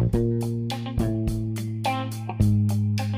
Bye.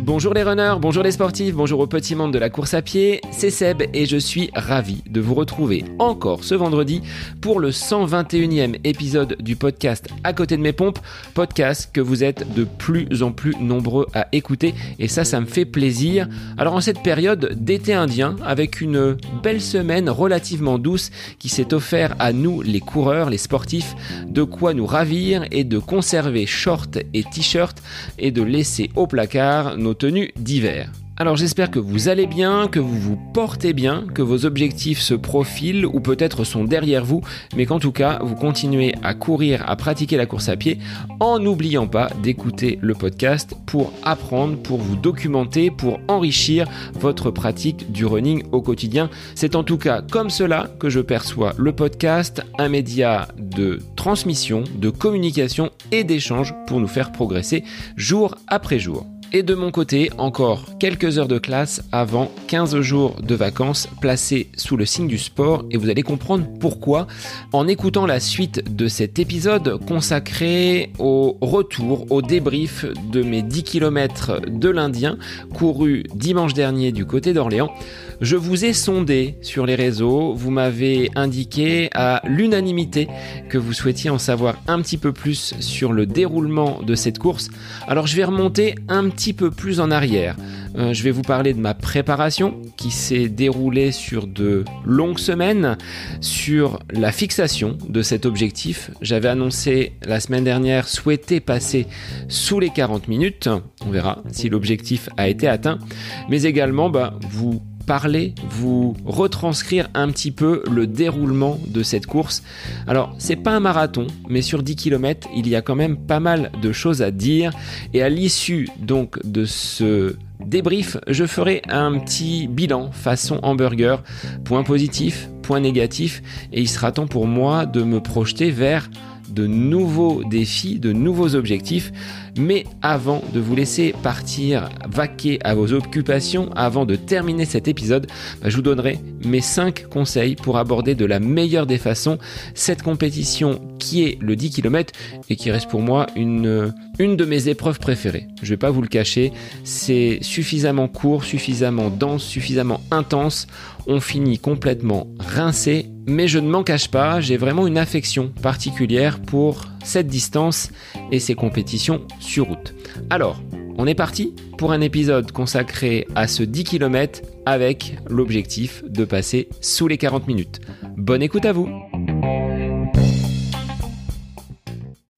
Bonjour les runners, bonjour les sportifs, bonjour au petit monde de la course à pied, c'est Seb et je suis ravi de vous retrouver encore ce vendredi pour le 121e épisode du podcast À côté de mes pompes, podcast que vous êtes de plus en plus nombreux à écouter et ça ça me fait plaisir. Alors en cette période d'été indien avec une belle semaine relativement douce qui s'est offert à nous les coureurs, les sportifs, de quoi nous ravir et de conserver shorts et t-shirts et de laisser au placard nos tenues d'hiver. Alors j'espère que vous allez bien, que vous vous portez bien, que vos objectifs se profilent ou peut-être sont derrière vous, mais qu'en tout cas vous continuez à courir, à pratiquer la course à pied en n'oubliant pas d'écouter le podcast pour apprendre, pour vous documenter, pour enrichir votre pratique du running au quotidien. C'est en tout cas comme cela que je perçois le podcast, un média de transmission, de communication et d'échange pour nous faire progresser jour après jour. Et de mon côté, encore quelques heures de classe avant 15 jours de vacances placés sous le signe du sport et vous allez comprendre pourquoi en écoutant la suite de cet épisode consacré au retour, au débrief de mes 10 km de l'Indien couru dimanche dernier du côté d'Orléans. Je vous ai sondé sur les réseaux, vous m'avez indiqué à l'unanimité que vous souhaitiez en savoir un petit peu plus sur le déroulement de cette course. Alors je vais remonter un petit peu plus en arrière. Euh, je vais vous parler de ma préparation qui s'est déroulée sur de longues semaines, sur la fixation de cet objectif. J'avais annoncé la semaine dernière souhaiter passer sous les 40 minutes. On verra si l'objectif a été atteint. Mais également, bah, vous parler, vous retranscrire un petit peu le déroulement de cette course. Alors, c'est pas un marathon, mais sur 10 km, il y a quand même pas mal de choses à dire. Et à l'issue donc de ce débrief, je ferai un petit bilan façon hamburger, point positif, point négatif, et il sera temps pour moi de me projeter vers de nouveaux défis, de nouveaux objectifs. Mais avant de vous laisser partir vaquer à vos occupations, avant de terminer cet épisode, bah, je vous donnerai mes 5 conseils pour aborder de la meilleure des façons cette compétition qui est le 10 km et qui reste pour moi une, une de mes épreuves préférées. Je ne vais pas vous le cacher, c'est suffisamment court, suffisamment dense, suffisamment intense. On finit complètement rincé, mais je ne m'en cache pas, j'ai vraiment une affection particulière pour cette distance et ces compétitions sur route. Alors, on est parti pour un épisode consacré à ce 10 km avec l'objectif de passer sous les 40 minutes. Bonne écoute à vous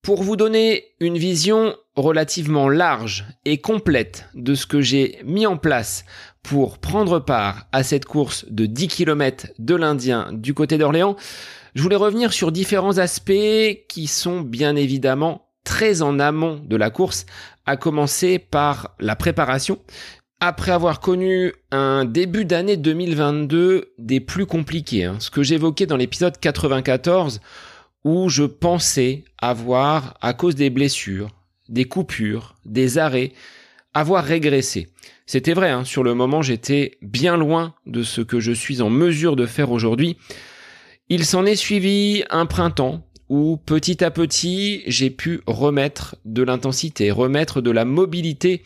Pour vous donner une vision relativement large et complète de ce que j'ai mis en place pour prendre part à cette course de 10 km de l'Indien du côté d'Orléans, je voulais revenir sur différents aspects qui sont bien évidemment très en amont de la course, à commencer par la préparation. Après avoir connu un début d'année 2022 des plus compliqués, hein, ce que j'évoquais dans l'épisode 94, où je pensais avoir, à cause des blessures, des coupures, des arrêts, avoir régressé. C'était vrai, hein, sur le moment j'étais bien loin de ce que je suis en mesure de faire aujourd'hui. Il s'en est suivi un printemps où petit à petit j'ai pu remettre de l'intensité, remettre de la mobilité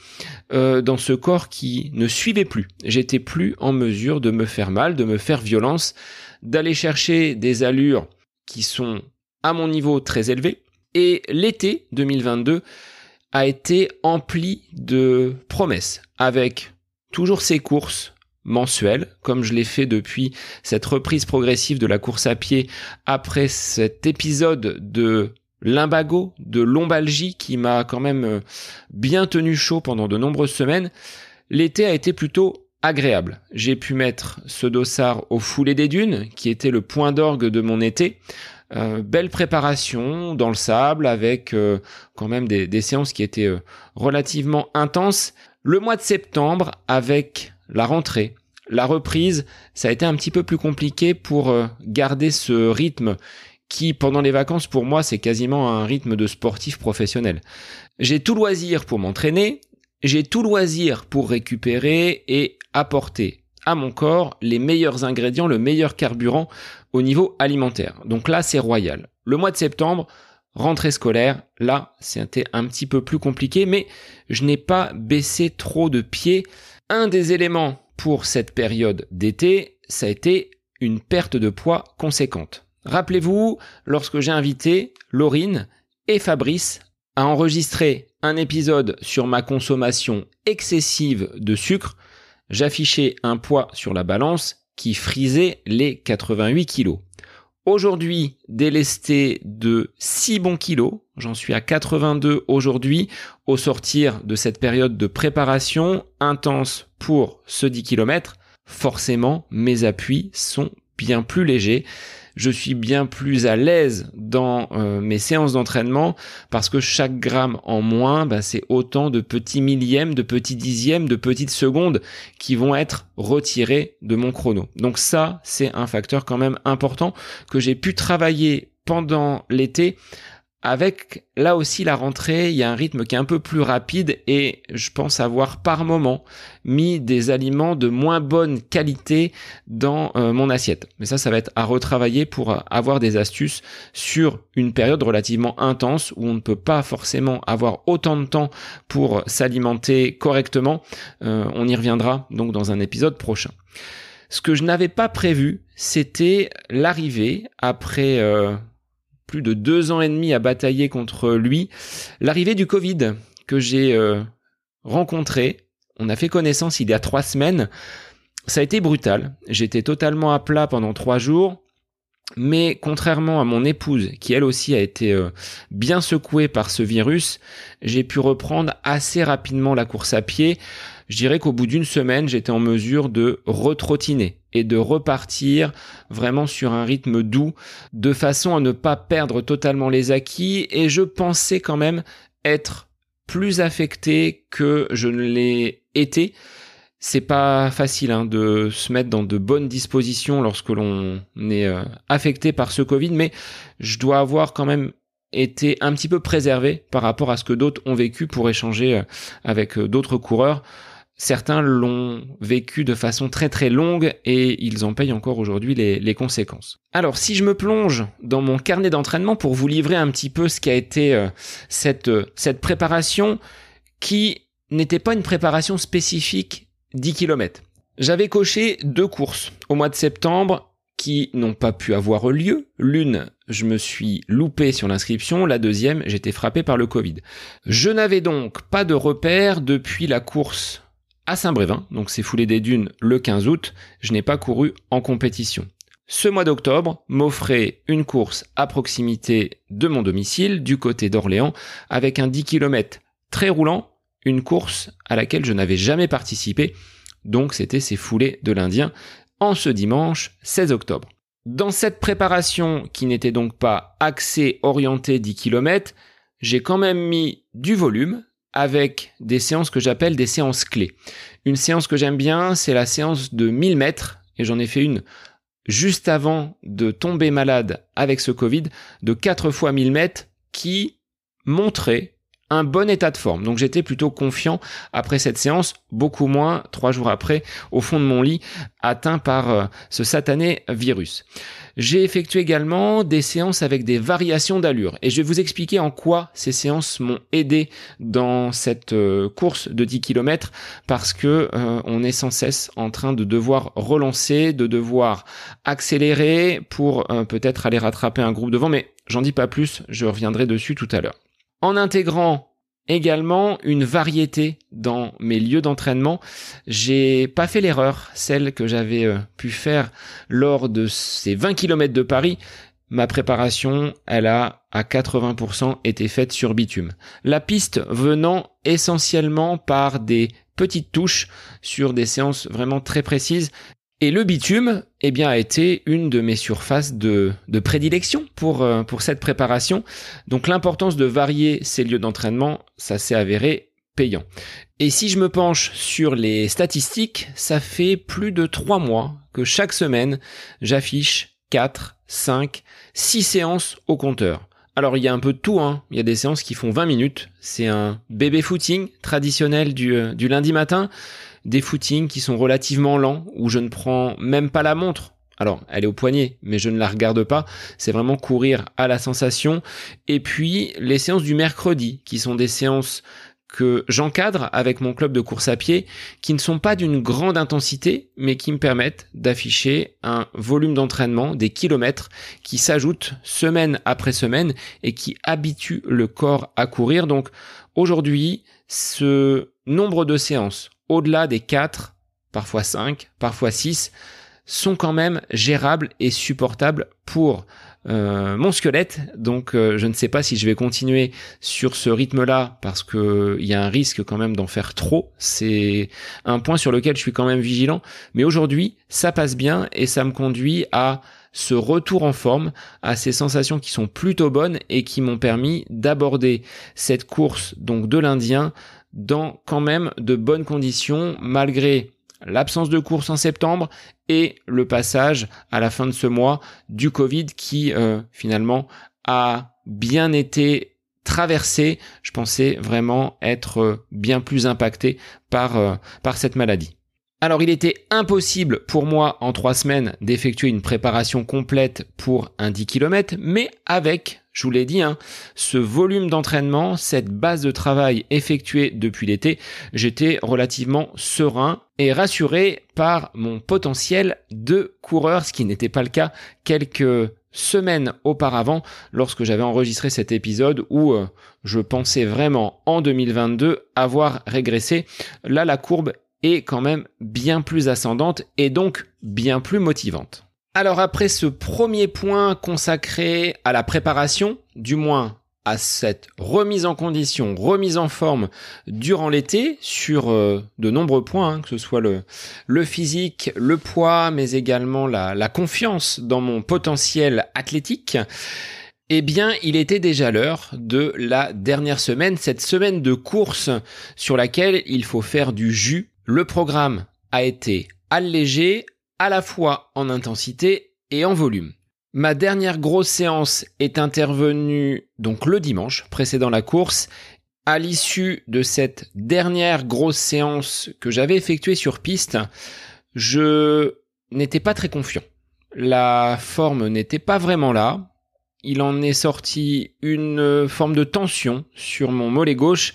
euh, dans ce corps qui ne suivait plus. J'étais plus en mesure de me faire mal, de me faire violence, d'aller chercher des allures qui sont à mon niveau très élevé. Et l'été 2022 a été empli de promesses avec toujours ces courses mensuelles, comme je l'ai fait depuis cette reprise progressive de la course à pied après cet épisode de limbago, de lombalgie qui m'a quand même euh, bien tenu chaud pendant de nombreuses semaines. L'été a été plutôt agréable. J'ai pu mettre ce dossard au foulé des dunes, qui était le point d'orgue de mon été, euh, belle préparation dans le sable avec euh, quand même des, séances qui étaient euh, relativement intenses. Le mois de septembre avec la rentrée, la reprise, ça a été un petit peu plus compliqué pour garder ce rythme qui pendant les vacances pour moi c'est quasiment un rythme de sportif professionnel. J'ai tout loisir pour m'entraîner, j'ai tout loisir pour récupérer et apporter à mon corps les meilleurs ingrédients, le meilleur carburant au niveau alimentaire. Donc là, c'est royal. Le mois de septembre, rentrée scolaire, là, c'était un petit peu plus compliqué, mais je n'ai pas baissé trop de pieds. Un des éléments pour cette période d'été, ça a été une perte de poids conséquente. Rappelez-vous, lorsque j'ai invité Laurine et Fabrice à enregistrer un épisode sur ma consommation excessive de sucre, j'affichais un poids sur la balance qui frisait les 88 kilos. Aujourd'hui, délesté de 6 bons kilos, j'en suis à 82 aujourd'hui, au sortir de cette période de préparation intense pour ce 10 km, forcément mes appuis sont bien plus légers je suis bien plus à l'aise dans euh, mes séances d'entraînement parce que chaque gramme en moins, bah, c'est autant de petits millièmes, de petits dixièmes, de petites secondes qui vont être retirés de mon chrono. Donc ça, c'est un facteur quand même important que j'ai pu travailler pendant l'été avec là aussi la rentrée, il y a un rythme qui est un peu plus rapide et je pense avoir par moment mis des aliments de moins bonne qualité dans euh, mon assiette. Mais ça, ça va être à retravailler pour euh, avoir des astuces sur une période relativement intense où on ne peut pas forcément avoir autant de temps pour s'alimenter correctement. Euh, on y reviendra donc dans un épisode prochain. Ce que je n'avais pas prévu, c'était l'arrivée après plus de deux ans et demi à batailler contre lui, l'arrivée du Covid que j'ai euh, rencontré, on a fait connaissance il y a trois semaines, ça a été brutal. J'étais totalement à plat pendant trois jours. Mais contrairement à mon épouse, qui elle aussi a été euh, bien secouée par ce virus, j'ai pu reprendre assez rapidement la course à pied. Je dirais qu'au bout d'une semaine, j'étais en mesure de retrottiner et de repartir vraiment sur un rythme doux, de façon à ne pas perdre totalement les acquis. Et je pensais quand même être plus affecté que je ne l'ai été c'est pas facile hein, de se mettre dans de bonnes dispositions lorsque l'on est euh, affecté par ce Covid, mais je dois avoir quand même été un petit peu préservé par rapport à ce que d'autres ont vécu pour échanger euh, avec euh, d'autres coureurs. Certains l'ont vécu de façon très très longue et ils en payent encore aujourd'hui les, conséquences. Alors si je me plonge dans mon carnet d'entraînement pour vous livrer un petit peu ce qui a été cette, cette préparation qui n'était pas une préparation spécifique 10 km. J'avais coché deux courses au mois de septembre qui n'ont pas pu avoir lieu. L'une, je me suis loupé sur l'inscription, la deuxième, j'étais frappé par le Covid. Je n'avais donc pas de repère depuis la course à Saint-Brévin, donc c'est foulé des dunes le 15 août, je n'ai pas couru en compétition. Ce mois d'octobre m'offrait une course à proximité de mon domicile, du côté d'Orléans, avec un 10 km très roulant une course à laquelle je n'avais jamais participé, donc c'était ces foulées de l'Indien, en ce dimanche 16 octobre. Dans cette préparation qui n'était donc pas axée orientée 10 km, j'ai quand même mis du volume avec des séances que j'appelle des séances clés. Une séance que j'aime bien, c'est la séance de 1000 mètres, et j'en ai fait une juste avant de tomber malade avec ce Covid, de 4 fois 1000 mètres, qui montrait un bon état de forme. Donc j'étais plutôt confiant après cette séance, beaucoup moins trois jours après, au fond de mon lit, atteint par euh, ce satané virus. J'ai effectué également des séances avec des variations d'allure et je vais vous expliquer en quoi ces séances m'ont aidé dans cette euh, course de 10 km parce que euh, on est sans cesse en train de devoir relancer, de devoir accélérer pour peut-être aller rattraper un groupe devant mais j'en dis pas plus, je reviendrai dessus tout à l'heure en intégrant également une variété dans mes lieux d'entraînement. J'ai pas fait l'erreur, celle que j'avais euh, pu faire lors de ces 20 km de Paris. Ma préparation, elle a à 80% été faite sur bitume. La piste venant essentiellement par des petites touches sur des séances vraiment très précises, et le bitume, eh bien, a été une de mes surfaces de, prédilection pour, euh, pour cette préparation. Donc l'importance de varier ces lieux d'entraînement, ça s'est avéré payant. Et si je me penche sur les statistiques, ça fait plus de trois mois que chaque semaine, j'affiche 4, 5, 6 séances au compteur. Alors il y a un peu de tout, hein. il y a des séances qui font 20 minutes, c'est un bébé footing traditionnel du, euh, du lundi matin des footings qui sont relativement lents, où je ne prends même pas la montre Alors, elle est au poignet, mais je ne la regarde pas. C'est vraiment courir à la sensation. Et puis, les séances du mercredi, qui sont des séances que j'encadre avec mon club de course à pied, qui ne sont pas d'une grande intensité, mais qui me permettent d'afficher un volume d'entraînement, des kilomètres, qui s'ajoutent semaine après semaine et qui habituent le corps à courir. Donc, aujourd'hui, ce nombre de séances, au-delà des 4, parfois 5, parfois 6, sont quand même gérables et supportables pour euh, mon squelette. Donc euh, je ne sais pas si je vais continuer sur ce rythme-là parce que il y a un risque quand même d'en faire trop. C'est un point sur lequel je suis quand même vigilant. Mais aujourd'hui, ça passe bien et ça me conduit à ce retour en forme, à ces sensations qui sont plutôt bonnes et qui m'ont permis d'aborder cette course donc de l'Indien dans quand même de bonnes conditions malgré l'absence de course en septembre et le passage à la fin de ce mois du Covid qui euh, finalement a bien été traversé. Je pensais vraiment être euh, bien plus impacté par, euh, par cette maladie. Alors il était impossible pour moi en trois semaines d'effectuer une préparation complète pour un 10 km, mais avec je vous l'ai dit, hein, ce volume d'entraînement, cette base de travail effectuée depuis l'été, j'étais relativement serein et rassuré par mon potentiel de coureur, ce qui n'était pas le cas quelques semaines auparavant lorsque j'avais enregistré cet épisode où euh, je pensais vraiment en 2022 avoir régressé. Là, la courbe est quand même bien plus ascendante et donc bien plus motivante. Alors après ce premier point consacré à la préparation, du moins à cette remise en condition, remise en forme durant l'été sur euh, de nombreux points, hein, que ce soit le, physique, le poids, mais également la, la confiance dans mon potentiel athlétique, eh bien, il était déjà l'heure de la dernière semaine, cette semaine de course sur laquelle il faut faire du jus. Le programme a été allégé, à la fois en intensité et en volume. Ma dernière grosse séance est intervenue donc le dimanche précédant la course. À l'issue de cette dernière grosse séance que j'avais effectuée sur piste, je n'étais pas très confiant. La forme n'était pas vraiment là. Il en est sorti une forme de tension sur mon mollet gauche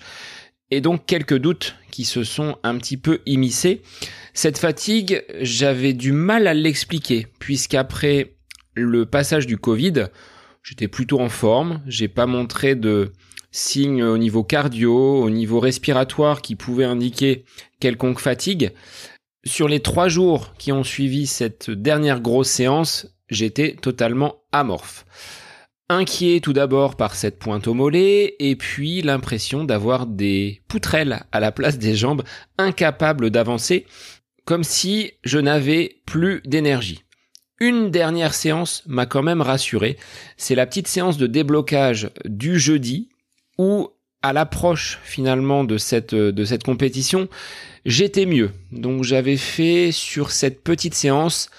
et donc quelques doutes qui se sont un petit peu immiscés. Cette fatigue, j'avais du mal à l'expliquer, puisqu'après le passage du Covid, j'étais plutôt en forme, j'ai pas montré de signes au niveau cardio, au niveau respiratoire qui pouvaient indiquer quelconque fatigue. Sur les trois jours qui ont suivi cette dernière grosse séance, j'étais totalement amorphe. Inquiet tout d'abord par cette pointe au mollet, et puis l'impression d'avoir des poutrelles à la place des jambes, incapable d'avancer, comme si je n'avais plus d'énergie. Une dernière séance m'a quand même rassuré. C'est la petite séance de déblocage du jeudi où, à l'approche finalement de cette, de cette compétition, j'étais mieux. Donc j'avais fait sur cette petite séance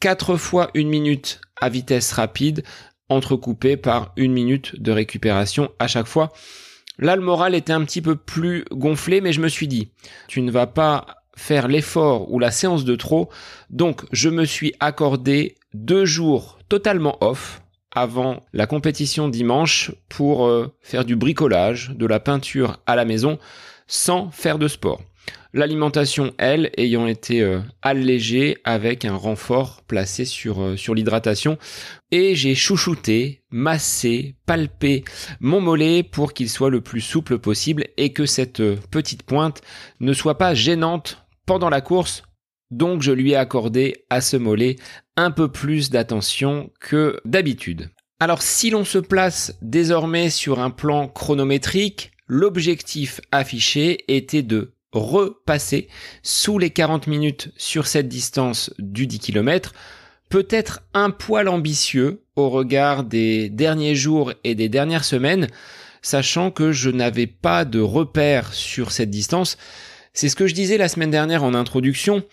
quatre fois une minute à vitesse rapide, entrecoupée par une minute de récupération à chaque fois. Là, le moral était un petit peu plus gonflé, mais je me suis dit, tu ne vas pas faire l'effort ou la séance de trop. Donc, je me suis accordé deux jours totalement off avant la compétition dimanche pour euh, faire du bricolage, de la peinture à la maison sans faire de sport. L'alimentation, elle, ayant été euh, allégée avec un renfort placé sur, euh, sur l'hydratation. Et j'ai chouchouté, massé, palpé mon mollet pour qu'il soit le plus souple possible et que cette petite pointe ne soit pas gênante pendant la course, donc je lui ai accordé à ce mollet un peu plus d'attention que d'habitude. Alors si l'on se place désormais sur un plan chronométrique, l'objectif affiché était de repasser sous les 40 minutes sur cette distance du 10 km, peut-être un poil ambitieux au regard des derniers jours et des dernières semaines, sachant que je n'avais pas de repère sur cette distance. C'est ce que je disais la semaine dernière en introduction.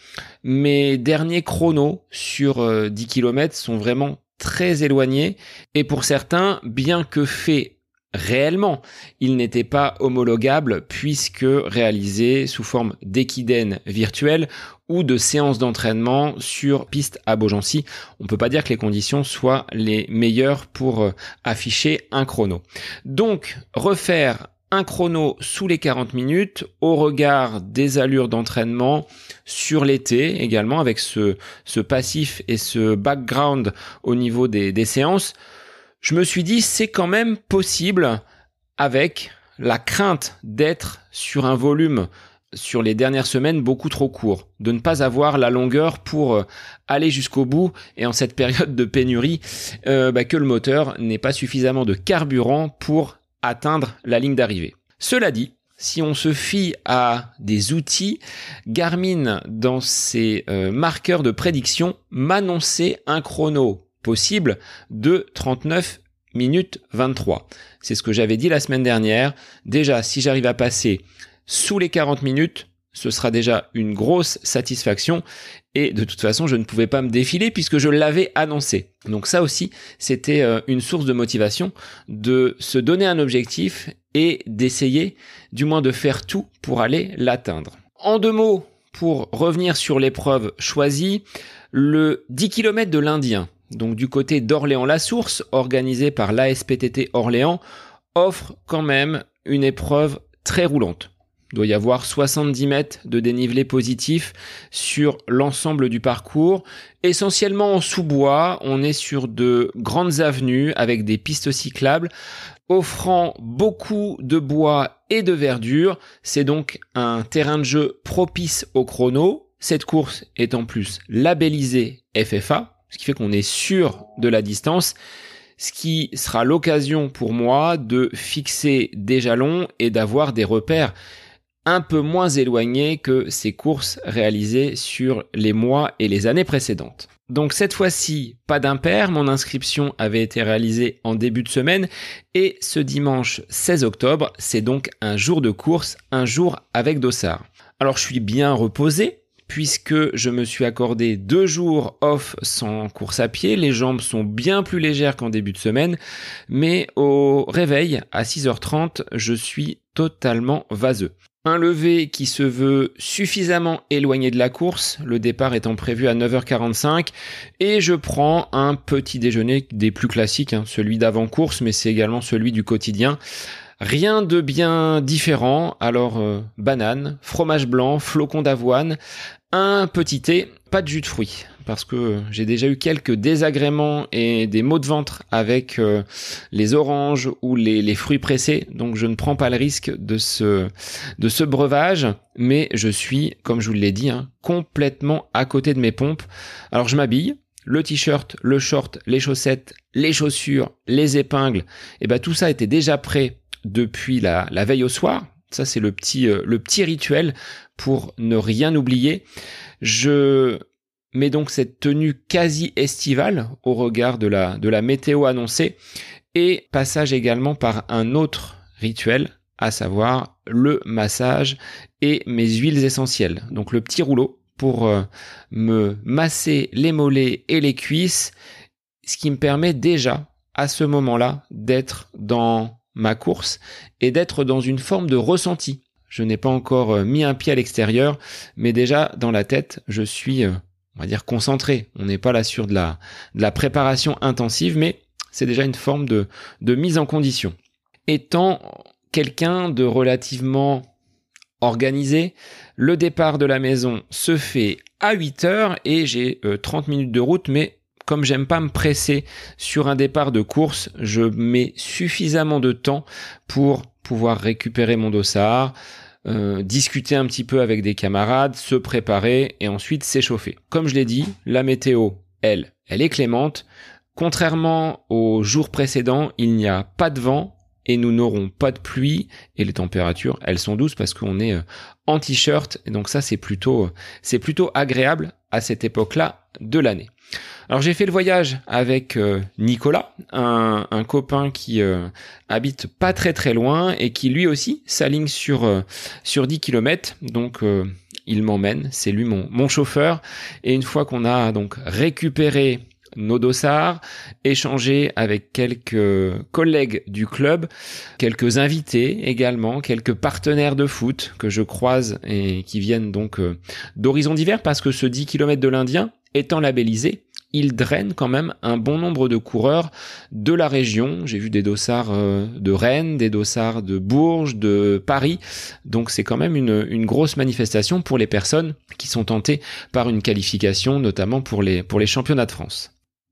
Mes derniers chronos sur 10 euh, km sont vraiment très éloignés et pour certains, bien que fait réellement. Il n'était pas homologable puisque réalisé sous forme d'équidène virtuel ou de séances d'entraînement sur piste à Beaugency. On ne peut pas dire que les conditions soient les meilleures pour euh, afficher un chrono. Donc, refaire un chrono sous les 40 minutes au regard des allures d'entraînement sur l'été également avec ce, ce passif et ce background au niveau des, des séances je me suis dit c'est quand même possible avec la crainte d'être sur un volume sur les dernières semaines beaucoup trop court, de ne pas avoir la longueur pour euh, aller jusqu'au bout et en cette période de pénurie euh, bah, que le moteur n'ait pas suffisamment de carburant pour atteindre la ligne d'arrivée. Cela dit, si on se fie à des outils, Garmin dans ses euh, marqueurs de prédiction m'annonçait un chrono possible de 39 minutes 23. C'est ce que j'avais dit la semaine dernière. Déjà, si j'arrive à passer sous les 40 minutes, ce sera déjà une grosse satisfaction. Et de toute façon, je ne pouvais pas me défiler puisque je l'avais annoncé. Donc ça aussi, c'était euh, une source de motivation de se donner un objectif et d'essayer, du moins de faire tout pour aller l'atteindre. En deux mots, pour revenir sur l'épreuve choisie, le 10 km de l'Indien donc du côté d'Orléans-la-Source, organisé par l'ASPTT Orléans, offre quand même une épreuve très roulante. Il doit y avoir 70 mètres de dénivelé positif sur l'ensemble du parcours. Essentiellement en sous-bois, on est sur de grandes avenues avec des pistes cyclables offrant beaucoup de bois et de verdure. C'est donc un terrain de jeu propice au chrono. Cette course est en plus labellisée FFA, ce qui fait qu'on est sûr de la distance, ce qui sera l'occasion pour moi de fixer des jalons et d'avoir des repères un peu moins éloignés que ces courses réalisées sur les mois et les années précédentes. Donc cette fois-ci, pas d'impair, mon inscription avait été réalisée en début de semaine et ce dimanche 16 octobre, c'est donc un jour de course, un jour avec Dossard. Alors je suis bien reposé, puisque je me suis accordé deux jours off sans course à pied. Les jambes sont bien plus légères qu'en début de semaine, mais au réveil à 6h30, je suis totalement vaseux. Un lever qui se veut suffisamment éloigné de la course, le départ étant prévu à 9h45, et je prends un petit déjeuner des plus classiques, hein, celui d'avant-course, mais c'est également celui du quotidien. Rien de bien différent, alors euh, banane, fromage blanc, flocon d'avoine, un petit thé, pas de jus de fruits, parce que j'ai déjà eu quelques désagréments et des maux de ventre avec euh, les oranges ou les, fruits pressés, donc je ne prends pas le risque de ce, de ce breuvage, mais je suis, comme je vous l'ai dit, hein, complètement à côté de mes pompes. Alors je m'habille, le t-shirt, le short, les chaussettes, les chaussures, les épingles, et ben tout ça était déjà prêt depuis la veille au soir, ça, c'est le petit, euh, le petit rituel pour ne rien oublier. Je mets donc cette tenue quasi estivale au regard de la, de la météo annoncée et passage également par un autre rituel, à savoir le massage et mes huiles essentielles. Donc le petit rouleau pour euh, me masser les mollets et les cuisses, ce qui me permet déjà à ce moment-là d'être dans ma course et d'être dans une forme de ressenti. Je n'ai pas encore euh, mis un pied à l'extérieur, mais déjà dans la tête, je suis, euh, on va dire, concentré. On n'est pas là sur de la, préparation intensive, mais c'est déjà une forme de, de mise en condition. Étant quelqu'un de relativement organisé, le départ de la maison se fait à 8 heures et j'ai 30 euh, minutes de route, mais comme j'aime pas me presser sur un départ de course, je mets suffisamment de temps pour pouvoir récupérer mon dossard, euh, discuter un petit peu avec des camarades, se préparer et ensuite s'échauffer. Comme je l'ai dit, la météo, elle, elle est clémente. Contrairement aux jours précédents, il n'y a pas de vent et nous n'aurons pas de pluie et les températures, elles sont douces parce qu'on est euh, en t-shirt donc ça c'est plutôt c'est plutôt agréable à cette époque-là de l'année. Alors j'ai fait le voyage avec euh, Nicolas, un, copain qui euh, habite pas très très loin et qui lui aussi s'aligne sur euh, sur 10 km. Donc il m'emmène, c'est lui mon, mon chauffeur. Et une fois qu'on a donc récupéré nos dossards, échanger avec quelques collègues du club, quelques invités également, quelques partenaires de foot que je croise et qui viennent donc euh, d'horizons divers parce que ce 10 km de l'Indien étant labellisé, il draine quand même un bon nombre de coureurs de la région. J'ai vu des dossards euh, de Rennes, des dossards de Bourges, de Paris. Donc c'est quand même une, grosse manifestation pour les personnes qui sont tentées par une qualification, notamment pour les, pour les championnats de France.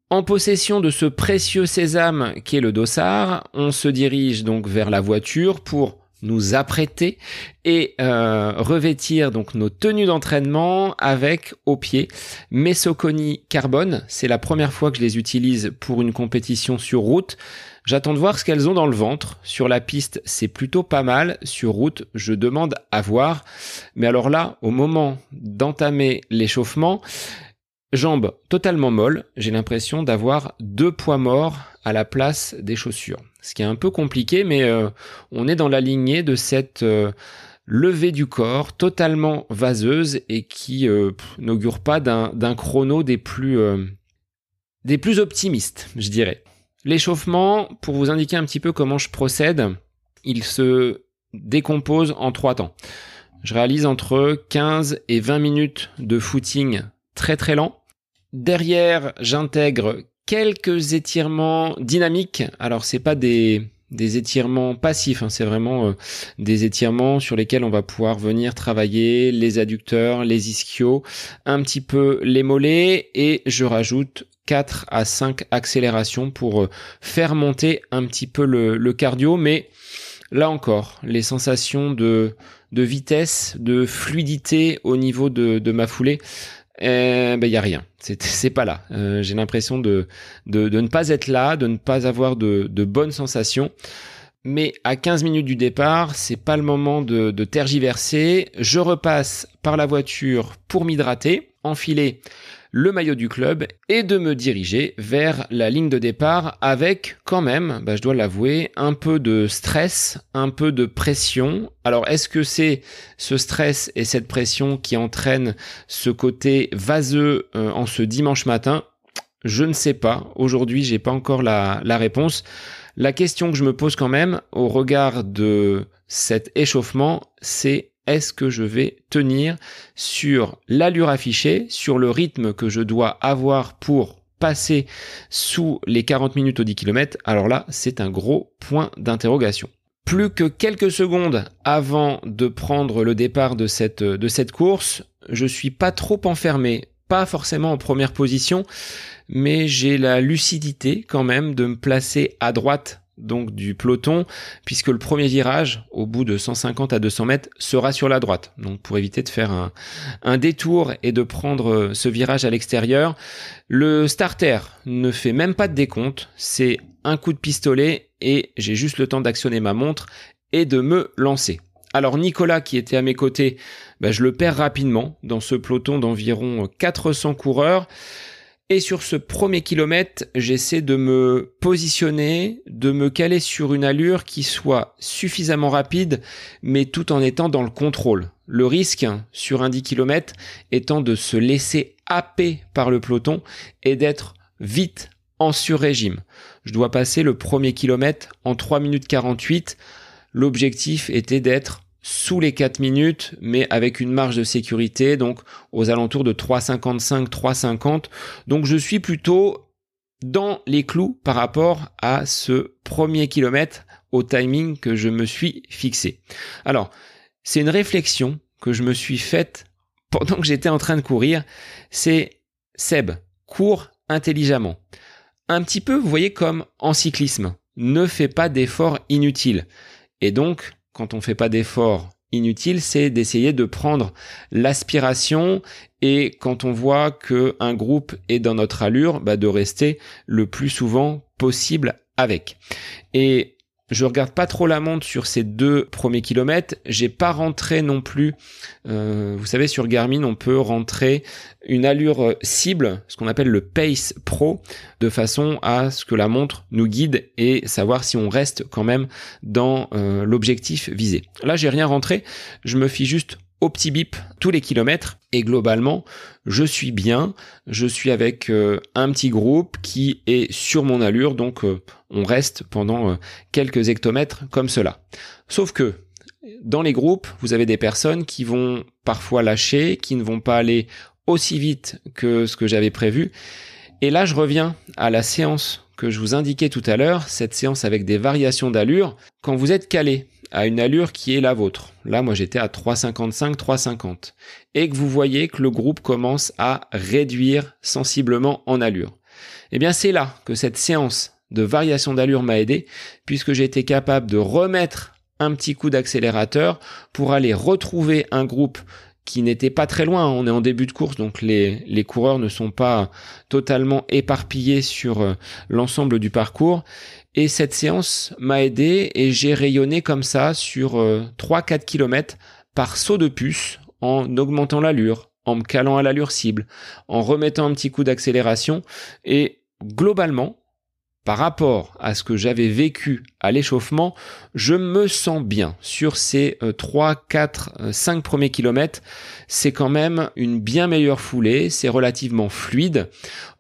En possession de ce précieux sésame qui est le dossard, on se dirige donc vers la voiture pour nous apprêter et euh, revêtir donc nos tenues d'entraînement avec au pied mes Soconi Carbone. C'est la première fois que je les utilise pour une compétition sur route. J'attends de voir ce qu'elles ont dans le ventre. Sur la piste, c'est plutôt pas mal. Sur route, je demande à voir. Mais alors là, au moment d'entamer l'échauffement, jambes totalement molles, j'ai l'impression d'avoir deux poids morts à la place des chaussures ce qui est un peu compliqué, mais euh, on est dans la lignée de cette euh, levée du corps totalement vaseuse et qui euh, n'augure pas d'un chrono des plus, des plus optimistes, je dirais. L'échauffement, pour vous indiquer un petit peu comment je procède, il se décompose en trois temps. Je réalise entre 15 et 20 minutes de footing très très lent. Derrière, j'intègre quelques étirements dynamiques. Alors c'est pas des étirements passifs, hein. c'est vraiment euh, des étirements sur lesquels on va pouvoir venir travailler les adducteurs, les ischios, un petit peu les mollets et je rajoute 4 à 5 accélérations pour euh, faire monter un petit peu le, cardio, mais là encore, les sensations de, de vitesse, de fluidité au niveau de ma foulée eh ben il y a rien. C'est pas là. Euh, j'ai l'impression de, de, de ne pas être là, de ne pas avoir de, de bonnes sensations. Mais à 15 minutes du départ, c'est pas le moment de, de tergiverser. Je repasse par la voiture pour m'hydrater, enfiler le maillot du club et de me diriger vers la ligne de départ avec quand même, bah, je dois l'avouer, un peu de stress, un peu de pression. Alors est-ce que c'est ce stress et cette pression qui entraînent ce côté vaseux euh, en ce dimanche matin? Je ne sais pas. Aujourd'hui, j'ai pas encore la, la réponse. La question que je me pose quand même au regard de cet échauffement, c'est est-ce que je vais tenir sur l'allure affichée, sur le rythme que je dois avoir pour passer sous les 40 minutes au 10 km Alors là, c'est un gros point d'interrogation. Plus que quelques secondes avant de prendre le départ de cette, de cette course, je suis pas trop enfermé, pas forcément en première position, mais j'ai la lucidité quand même de me placer à droite donc du peloton, puisque le premier virage, au bout de 150 à 200 mètres, sera sur la droite. Donc pour éviter de faire un, détour et de prendre euh, ce virage à l'extérieur, le starter ne fait même pas de décompte, c'est un coup de pistolet et j'ai juste le temps d'actionner ma montre et de me lancer. Alors Nicolas qui était à mes côtés, bah, je le perds rapidement dans ce peloton d'environ 400 coureurs. Et sur ce premier kilomètre, j'essaie de me positionner, de me caler sur une allure qui soit suffisamment rapide, mais tout en étant dans le contrôle. Le risque sur un 10 km étant de se laisser happer par le peloton et d'être vite en sur-régime. Je dois passer le premier kilomètre en 3 minutes 48. L'objectif était d'être sous les 4 minutes, mais avec une marge de sécurité, donc aux alentours de 3,55, 3,50. Donc je suis plutôt dans les clous par rapport à ce premier kilomètre au timing que je me suis fixé. Alors, c'est une réflexion que je me suis faite pendant que j'étais en train de courir. C'est Seb, cours intelligemment. Un petit peu, vous voyez, comme en cyclisme. Ne fais pas d'efforts inutiles. Et donc, quand on fait pas d'effort inutile, c'est d'essayer de prendre l'aspiration et quand on voit que un groupe est dans notre allure, bah de rester le plus souvent possible avec. Je regarde pas trop la montre sur ces deux premiers kilomètres. J'ai pas rentré non plus. Euh, vous savez, sur Garmin, on peut rentrer une allure cible, ce qu'on appelle le Pace Pro, de façon à ce que la montre nous guide et savoir si on reste quand même dans euh, l'objectif visé. Là, j'ai rien rentré. Je me fie juste au petit bip tous les kilomètres et globalement je suis bien, je suis avec euh, un petit groupe qui est sur mon allure donc euh, on reste pendant euh, quelques hectomètres comme cela. Sauf que dans les groupes, vous avez des personnes qui vont parfois lâcher, qui ne vont pas aller aussi vite que ce que j'avais prévu. Et là, je reviens à la séance que je vous indiquais tout à l'heure, cette séance avec des variations d'allure. Quand vous êtes calé à une allure qui est la vôtre, là, moi j'étais à 3,55, 3,50, et que vous voyez que le groupe commence à réduire sensiblement en allure, eh bien c'est là que cette séance de variation d'allure m'a aidé, puisque j'ai été capable de remettre un petit coup d'accélérateur pour aller retrouver un groupe qui n'était pas très loin. On est en début de course, donc les, les coureurs ne sont pas totalement éparpillés sur euh, l'ensemble du parcours. Et cette séance m'a aidé et j'ai rayonné comme ça sur 3-4 euh, km par saut de puce en augmentant l'allure, en me calant à l'allure cible, en remettant un petit coup d'accélération. Et globalement, par rapport à ce que j'avais vécu à l'échauffement, je me sens bien. Sur ces 3, 4, 5 premiers kilomètres, c'est quand même une bien meilleure foulée, c'est relativement fluide.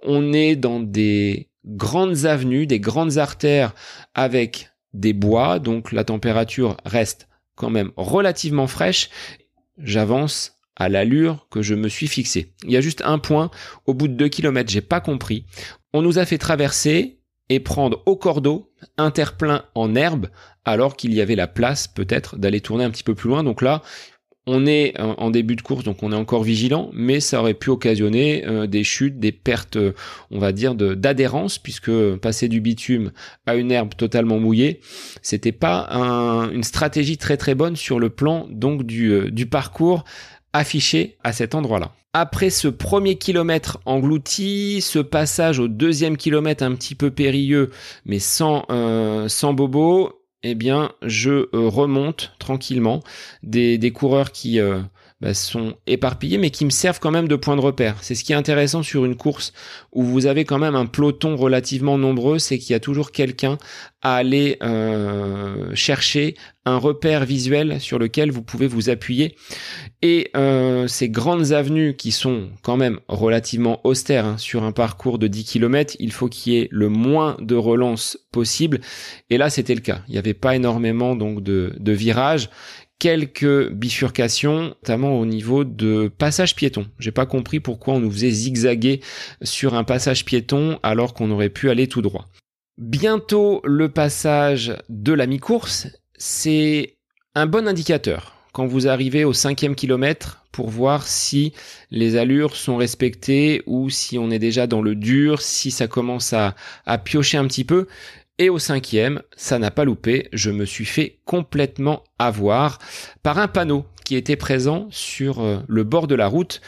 On est dans des grandes avenues, des grandes artères avec des bois, donc la température reste quand même relativement fraîche. J'avance à l'allure que je me suis fixé. Il y a juste un point, au bout de 2 km, j'ai pas compris. On nous a fait traverser et prendre au cordeau un terre-plein en herbe alors qu'il y avait la place peut-être d'aller tourner un petit peu plus loin. Donc là, on est en début de course, donc on est encore vigilant, mais ça aurait pu occasionner euh, des chutes, des pertes, on va dire, d'adhérence, puisque passer du bitume à une herbe totalement mouillée, c'était pas une stratégie très très bonne sur le plan donc euh, du parcours affiché à cet endroit-là. Après ce premier kilomètre englouti, ce passage au deuxième kilomètre un petit peu périlleux, mais sans, euh, sans bobo, eh bien, je euh, remonte tranquillement des, des coureurs qui euh, bah, sont éparpillés, mais qui me servent quand même de point de repère. C'est ce qui est intéressant sur une course où vous avez quand même un peloton relativement nombreux, c'est qu'il y a toujours quelqu'un à aller euh, chercher un repère visuel sur lequel vous pouvez vous appuyer. Et euh, ces grandes avenues qui sont quand même relativement austères hein, sur un parcours de 10 km, il faut qu'il y ait le moins de relance possible. Et là, c'était le cas. Il n'y avait pas énormément donc de, de virages quelques bifurcations, notamment au niveau de passage piéton. J'ai pas compris pourquoi on nous faisait zigzaguer sur un passage piéton alors qu'on aurait pu aller tout droit. Bientôt le passage de la mi-course, c'est un bon indicateur quand vous arrivez au cinquième kilomètre pour voir si les allures sont respectées ou si on est déjà dans le dur, si ça commence à, à piocher un petit peu. Et au cinquième, ça n'a pas loupé, je me suis fait complètement avoir par un panneau qui était présent sur euh, le bord de la route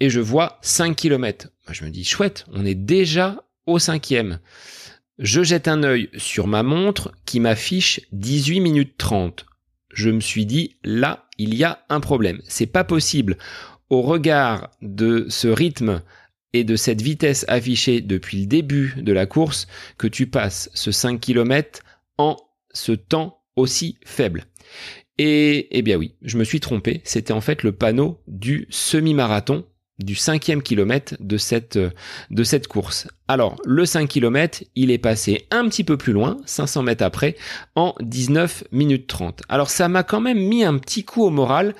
et je vois 5 km. Je me dis, chouette, on est déjà au cinquième. Je jette un œil sur ma montre qui m'affiche 18 minutes 30. Je me suis dit, là, il y a un problème. C'est pas possible. Au regard de ce rythme et de cette vitesse affichée depuis le début de la course que tu passes ce 5 km en ce temps aussi faible. Et eh bien oui, je me suis trompé, c'était en fait le panneau du semi-marathon du cinquième kilomètre de cette, de cette course. Alors, le 5 km, il est passé un petit peu plus loin, 500 mètres après, en 19 minutes 30. Alors, ça m'a quand même mis un petit coup au moral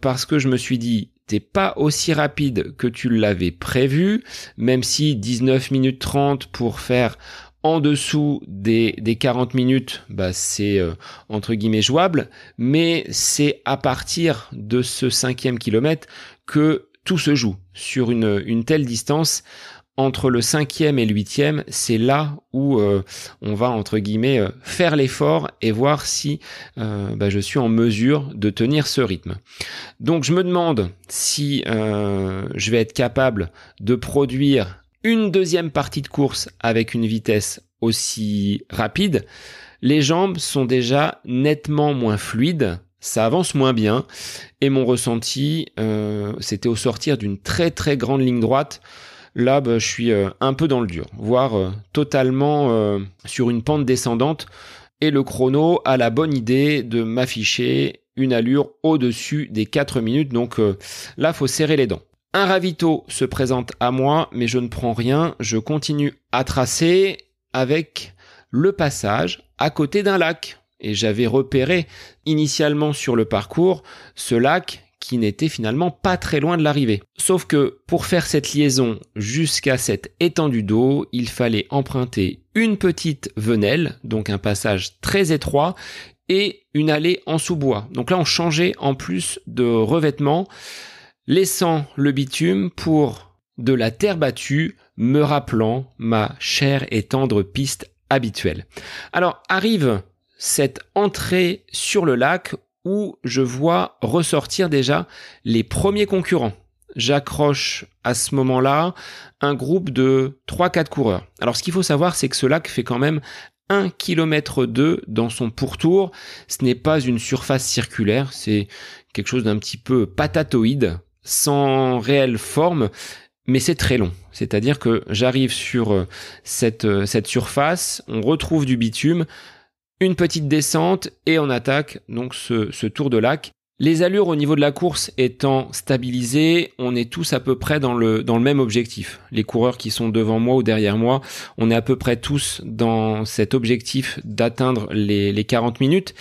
parce que je me suis dit, t'es pas aussi rapide que tu l'avais prévu, même si 19 minutes 30 pour faire en dessous des, des 40 minutes, bah c'est euh, entre guillemets jouable, mais c'est à partir de ce cinquième kilomètre que tout se joue sur une, une telle distance entre le cinquième et le huitième, c'est là où euh, on va entre guillemets euh, faire l'effort et voir si euh, bah, je suis en mesure de tenir ce rythme. Donc je me demande si je vais être capable de produire une deuxième partie de course avec une vitesse aussi rapide. Les jambes sont déjà nettement moins fluides ça avance moins bien. Et mon ressenti, c'était au sortir d'une très très grande ligne droite. Là, bah, je suis euh, un peu dans le dur, voire euh, totalement euh, sur une pente descendante. Et le chrono a la bonne idée de m'afficher une allure au-dessus des 4 minutes. Donc là, faut serrer les dents. Un ravito se présente à moi, mais je ne prends rien. Je continue à tracer avec le passage à côté d'un lac. Et j'avais repéré initialement sur le parcours ce lac qui n'était finalement pas très loin de l'arrivée. Sauf que pour faire cette liaison jusqu'à cette étendue d'eau, il fallait emprunter une petite venelle, donc un passage très étroit, et une allée en sous-bois. Donc là, on changeait en plus de revêtement, laissant le bitume pour de la terre battue, me rappelant ma chère et tendre piste habituelle. Alors arrive cette entrée sur le lac où je vois ressortir déjà les premiers concurrents. J'accroche à ce moment-là un groupe de 3-4 coureurs. Alors ce qu'il faut savoir, c'est que ce lac fait quand même 1 km 2 dans son pourtour. Ce n'est pas une surface circulaire, c'est quelque chose d'un petit peu patatoïde, sans réelle forme, mais c'est très long. C'est-à-dire que j'arrive sur cette, cette surface, on retrouve du bitume, une petite descente et on attaque donc ce, tour de lac. Les allures au niveau de la course étant stabilisées, on est tous à peu près dans le, même objectif. Les coureurs qui sont devant moi ou derrière moi, on est à peu près tous dans cet objectif d'atteindre les, les 40 minutes.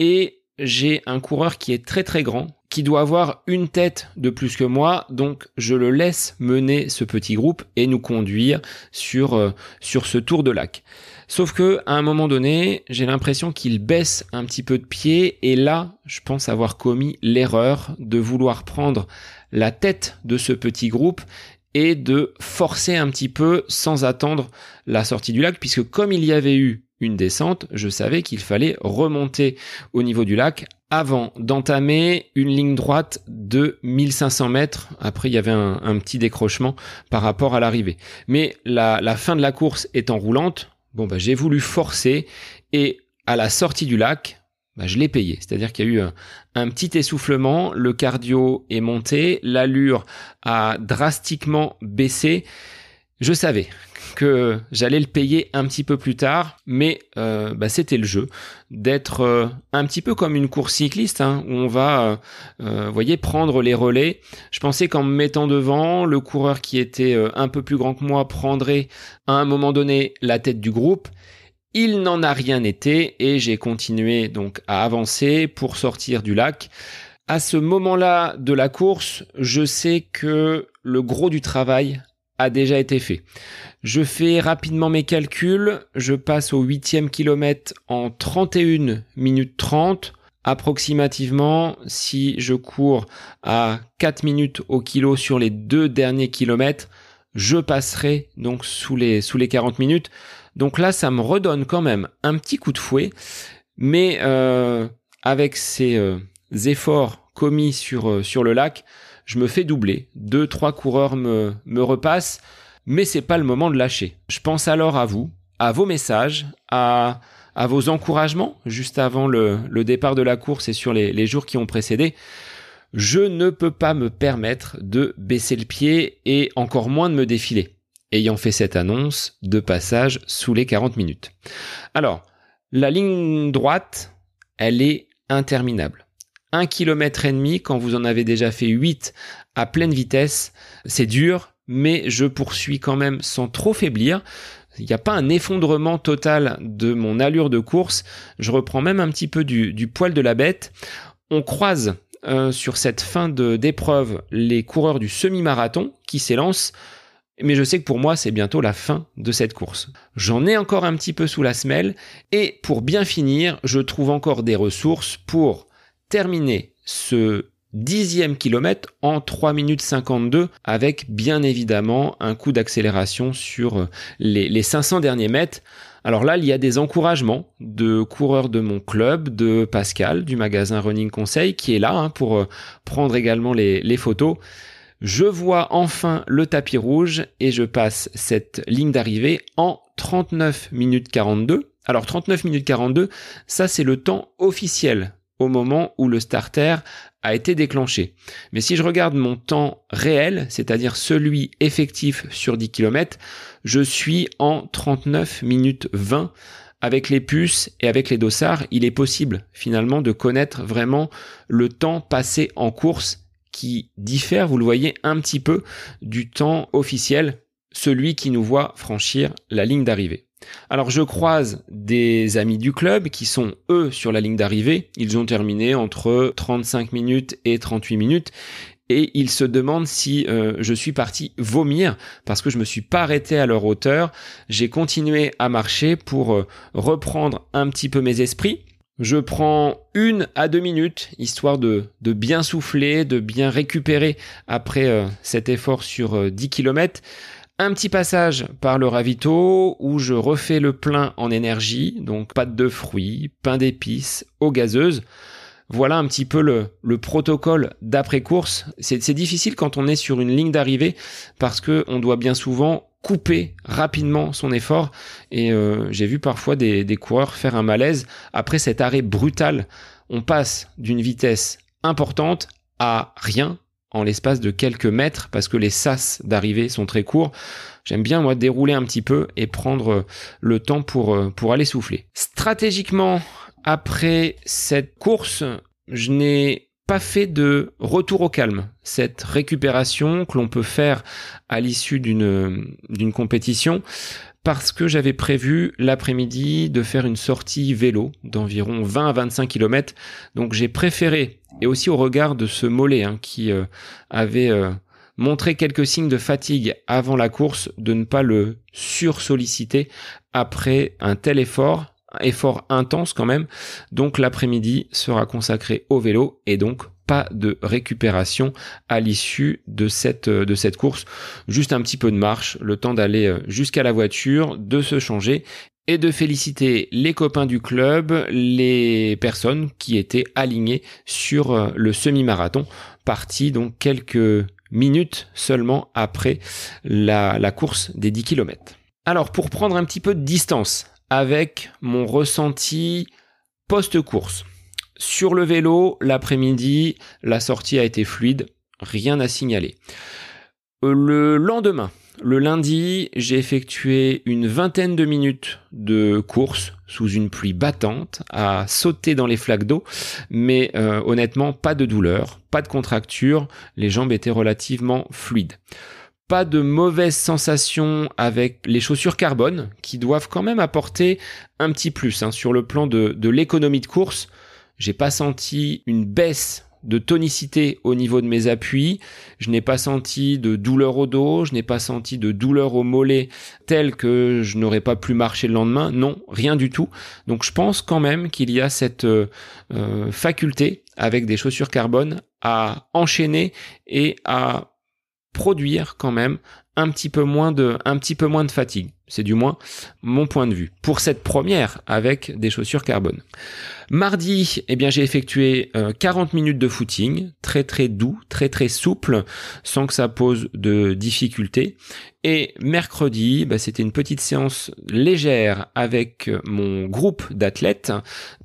Et j'ai un coureur qui est très très grand, qui doit avoir une tête de plus que moi, donc je le laisse mener ce petit groupe et nous conduire sur, euh, sur ce tour de lac. Sauf que à un moment donné, j'ai l'impression qu'il baisse un petit peu de pied et là, je pense avoir commis l'erreur de vouloir prendre la tête de ce petit groupe et de forcer un petit peu sans attendre la sortie du lac puisque comme il y avait eu une descente, je savais qu'il fallait remonter au niveau du lac avant d'entamer une ligne droite de 1500 mètres. Après, il y avait un, petit décrochement par rapport à l'arrivée. Mais la, la fin de la course étant roulante, Bon, bah, j'ai voulu forcer et à la sortie du lac, bah, je l'ai payé. C'est-à-dire qu'il y a eu un, petit essoufflement, le cardio est monté, l'allure a drastiquement baissé. Je savais que j'allais le payer un petit peu plus tard, mais euh, bah, c'était le jeu d'être euh, un petit peu comme une course cycliste hein, où on va, euh, voyez, prendre les relais. Je pensais qu'en me mettant devant, le coureur qui était un peu plus grand que moi prendrait à un moment donné la tête du groupe. Il n'en a rien été et j'ai continué donc à avancer pour sortir du lac. À ce moment-là de la course, je sais que le gros du travail a déjà été fait. Je fais rapidement mes calculs, je passe au huitième kilomètre en 31 minutes 30 approximativement si je cours à 4 minutes au kilo sur les deux derniers kilomètres, je passerai donc sous les, sous les 40 minutes. Donc là, ça me redonne quand même un petit coup de fouet, mais euh, avec ces euh, efforts commis sur, euh, sur le lac, je me fais doubler. Deux, trois coureurs me, me repassent, mais c'est pas le moment de lâcher. Je pense alors à vous, à vos messages, à, à vos encouragements juste avant le, le départ de la course et sur les, les jours qui ont précédé. Je ne peux pas me permettre de baisser le pied et encore moins de me défiler, ayant fait cette annonce de passage sous les 40 minutes. Alors, la ligne droite, elle est interminable. Un kilomètre et demi quand vous en avez déjà fait 8 à pleine vitesse, c'est dur, mais je poursuis quand même sans trop faiblir. Il n'y a pas un effondrement total de mon allure de course. Je reprends même un petit peu du, poil de la bête. On croise euh, sur cette fin d'épreuve les coureurs du semi-marathon qui s'élancent. Mais je sais que pour moi, c'est bientôt la fin de cette course. J'en ai encore un petit peu sous la semelle. Et pour bien finir, je trouve encore des ressources pour terminer ce dixième kilomètre en 3 minutes 52 avec bien évidemment un coup d'accélération sur euh, les, les 500 derniers mètres. Alors là, il y a des encouragements de coureurs de mon club, de Pascal du magasin Running Conseil qui est là hein, pour euh, prendre également les photos. Je vois enfin le tapis rouge et je passe cette ligne d'arrivée en 39 minutes 42. Alors 39 minutes 42, ça c'est le temps officiel au moment où le starter a été déclenché. Mais si je regarde mon temps réel, c'est-à-dire celui effectif sur 10 km, je suis en 39 minutes 20 avec les puces et avec les dossards, il est possible finalement de connaître vraiment le temps passé en course qui diffère, vous le voyez, un petit peu du temps officiel, celui qui nous voit franchir la ligne d'arrivée. Alors je croise des amis du club qui sont eux sur la ligne d'arrivée, ils ont terminé entre 35 minutes et 38 minutes et ils se demandent si euh, je suis parti vomir parce que je me suis pas arrêté à leur hauteur. J'ai continué à marcher pour euh, reprendre un petit peu mes esprits. Je prends une à deux minutes, histoire de, bien souffler, de bien récupérer après euh, cet effort sur 10 km. Un petit passage par le ravito où je refais le plein en énergie, donc pâte de fruits, pain d'épices, eau gazeuse. Voilà un petit peu le, protocole d'après-course. C'est difficile quand on est sur une ligne d'arrivée parce que on doit bien souvent couper rapidement son effort et euh, j'ai vu parfois des, des coureurs faire un malaise après cet arrêt brutal. On passe d'une vitesse importante à rien en l'espace de quelques mètres parce que les sas d'arrivée sont très courts. J'aime bien moi dérouler un petit peu et prendre le temps pour, euh, pour aller souffler. Stratégiquement, après cette course, je n'ai pas fait de retour au calme. Cette récupération que l'on peut faire à l'issue d'une, d'une compétition, parce que j'avais prévu l'après-midi de faire une sortie vélo d'environ 20 à 25 km. Donc j'ai préféré, et aussi au regard de ce mollet hein, qui euh, avait euh, montré quelques signes de fatigue avant la course, de ne pas le sursolliciter après un tel effort effort intense quand même. Donc l'après-midi sera consacré au vélo et donc pas de récupération à l'issue de cette, euh, de cette course. Juste un petit peu de marche, le temps d'aller euh, jusqu'à la voiture, de se changer et de féliciter les copains du club, les personnes qui étaient alignées sur euh, le semi-marathon, parti donc quelques minutes seulement après la, la course des 10 km. Alors pour prendre un petit peu de distance avec mon ressenti post-course. Sur le vélo, l'après-midi, la sortie a été fluide, rien à signaler. Euh, le lendemain, le lundi, j'ai effectué une vingtaine de minutes de course sous une pluie battante, à sauter dans les flaques d'eau, mais euh, honnêtement, pas de douleur, pas de contracture, les jambes étaient relativement fluides pas de mauvaises sensations avec les chaussures carbone qui doivent quand même apporter un petit plus hein. sur le plan de l'économie de course. J'ai pas senti une baisse de tonicité au niveau de mes appuis, je n'ai pas senti de douleur au dos, je n'ai pas senti de douleur au mollet telle que je n'aurais pas pu marcher le lendemain, non, rien du tout. Donc je pense quand même qu'il y a cette euh, euh, faculté avec des chaussures carbone à enchaîner et à produire quand même un petit peu moins de, un petit peu moins de fatigue. C'est du moins mon point de vue. Pour cette première avec des chaussures carbone. Mardi, eh bien, j'ai effectué 40 euh, minutes de footing, très très doux, très très souple, sans que ça pose de difficultés. Et mercredi, bah, c'était une petite séance légère avec mon groupe d'athlètes,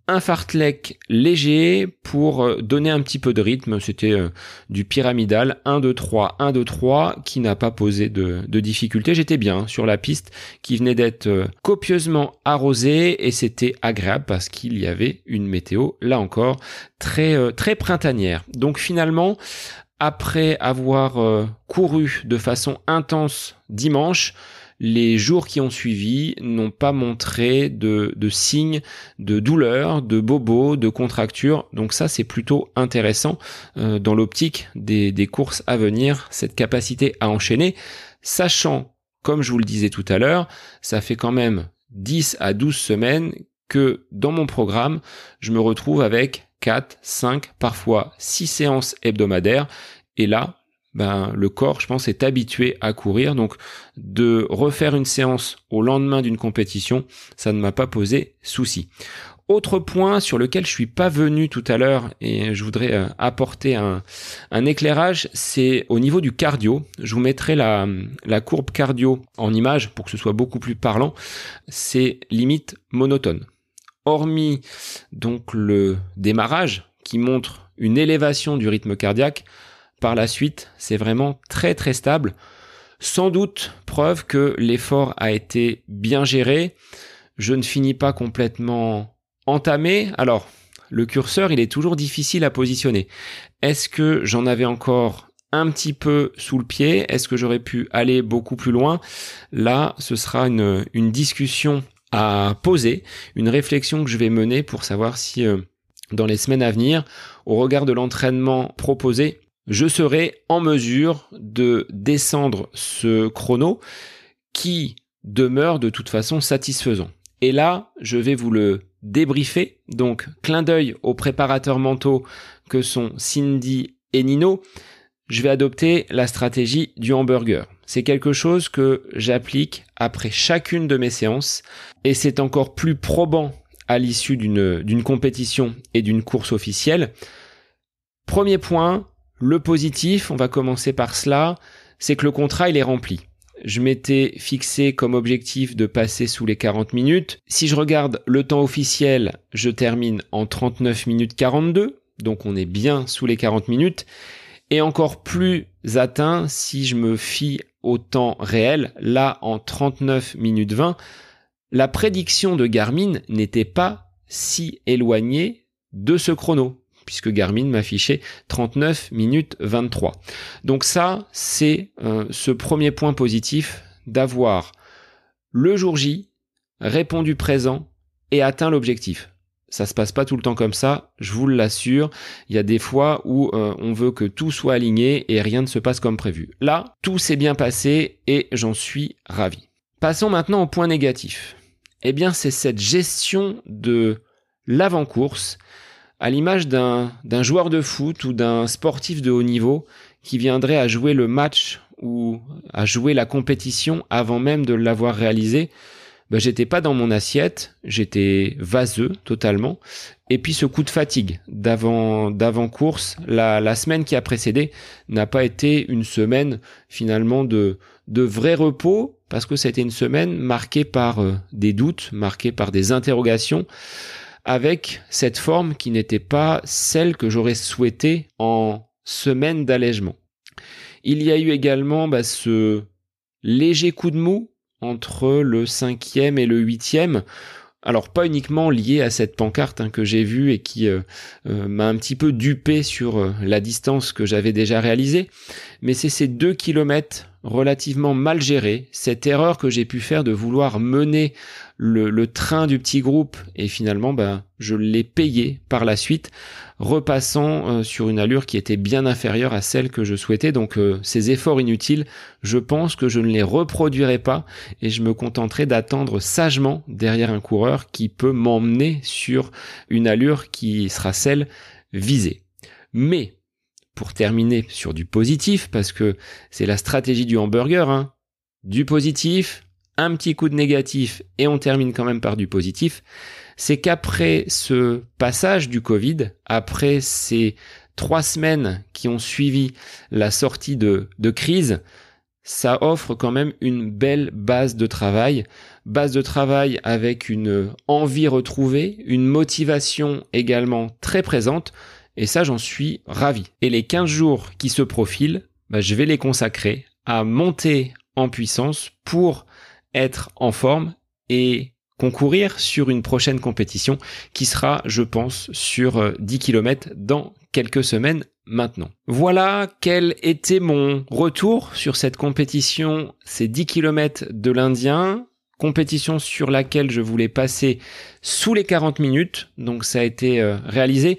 un fartlek léger pour euh, donner un petit peu de rythme. C'était euh, du pyramidal 1, 2, 3, 1, 2, 3 qui n'a pas posé de, de difficulté. J'étais bien sur la piste qui venait d'être euh, copieusement arrosée et c'était agréable parce qu'il y avait une météo, là encore, très, très printanière. Donc finalement, après avoir couru de façon intense dimanche, les jours qui ont suivi n'ont pas montré de, signes de douleur, de bobo, de contracture. Donc ça, c'est plutôt intéressant euh, dans l'optique des, des courses à venir, cette capacité à enchaîner, sachant, comme je vous le disais tout à l'heure, ça fait quand même 10 à 12 semaines que dans mon programme, je me retrouve avec 4, 5, parfois 6 séances hebdomadaires. Et là, ben, le corps, je pense, est habitué à courir. Donc, de refaire une séance au lendemain d'une compétition, ça ne m'a pas posé souci. Autre point sur lequel je suis pas venu tout à l'heure et je voudrais euh, apporter un, éclairage, c'est au niveau du cardio. Je vous mettrai la, la courbe cardio en image pour que ce soit beaucoup plus parlant. C'est limite monotone. Hormis donc le démarrage qui montre une élévation du rythme cardiaque, par la suite, c'est vraiment très très stable. Sans doute preuve que l'effort a été bien géré. je ne finis pas complètement entamé. Alors, le curseur, il est toujours difficile à positionner. Est-ce que j'en avais encore un petit peu sous le pied? Est-ce que j'aurais pu aller beaucoup plus loin? Là, ce sera une, une, discussion à poser, une réflexion que je vais mener pour savoir si euh, dans les semaines à venir, au regard de l'entraînement proposé, je serai en mesure de descendre ce chrono qui demeure de toute façon satisfaisant. Et là, je vais vous le débriefer. Donc, clin d'œil aux préparateurs mentaux que sont Cindy et Nino. Je vais adopter la stratégie du hamburger. C'est quelque chose que j'applique après chacune de mes séances et c'est encore plus probant à l'issue d'une compétition et d'une course officielle. Premier point, le positif, on va commencer par cela, c'est que le contrat il est rempli. Je m'étais fixé comme objectif de passer sous les 40 minutes. Si je regarde le temps officiel, je termine en 39 minutes 42, donc on est bien sous les 40 minutes. Et encore plus atteint si je me fie au temps réel, là en 39 minutes 20. La prédiction de Garmin n'était pas si éloignée de ce chrono puisque Garmin m'affichait 39 minutes 23. Donc ça, c'est euh, ce premier point positif d'avoir le jour J répondu présent et atteint l'objectif. Ça se passe pas tout le temps comme ça, je vous l'assure. Il y a des fois où euh, on veut que tout soit aligné et rien ne se passe comme prévu. Là, tout s'est bien passé et j'en suis ravi. Passons maintenant au point négatif. Eh bien, c'est cette gestion de l'avant-course à l'image d'un joueur de foot ou d'un sportif de haut niveau qui viendrait à jouer le match ou à jouer la compétition avant même de l'avoir réalisé, ben j'étais pas dans mon assiette, j'étais vaseux totalement. Et puis ce coup de fatigue d'avant d'avant course, la, la semaine qui a précédé n'a pas été une semaine finalement de de vrai repos parce que c'était une semaine marquée par euh, des doutes, marquée par des interrogations avec cette forme qui n'était pas celle que j'aurais souhaité en semaine d'allègement. Il y a eu également bah, ce léger coup de mou entre le cinquième et le huitième. Alors pas uniquement lié à cette pancarte hein, que j'ai vue et qui euh, euh, m'a un petit peu dupé sur euh, la distance que j'avais déjà réalisée, mais c'est ces deux kilomètres relativement mal gérés, cette erreur que j'ai pu faire de vouloir mener le, train du petit groupe et finalement ben, je l'ai payé par la suite repassant euh, sur une allure qui était bien inférieure à celle que je souhaitais. Donc euh, ces efforts inutiles je pense que je ne les reproduirai pas et je me contenterai d'attendre sagement derrière un coureur qui peut m'emmener sur une allure qui sera celle visée. Mais pour terminer sur du positif parce que c'est la stratégie du hamburger hein, du positif un petit coup de négatif et on termine quand même par du positif, c'est qu'après ce passage du Covid, après ces trois semaines qui ont suivi la sortie de, crise, ça offre quand même une belle base de travail, base de travail avec une envie retrouvée, une motivation également très présente, et ça j'en suis ravi. Et les 15 jours qui se profilent, bah, je vais les consacrer à monter en puissance pour être en forme et concourir sur une prochaine compétition qui sera, je pense, sur 10 euh, km dans quelques semaines maintenant. Voilà quel était mon retour sur cette compétition, ces 10 km de l'Indien, compétition sur laquelle je voulais passer sous les 40 minutes, donc ça a été euh, réalisé.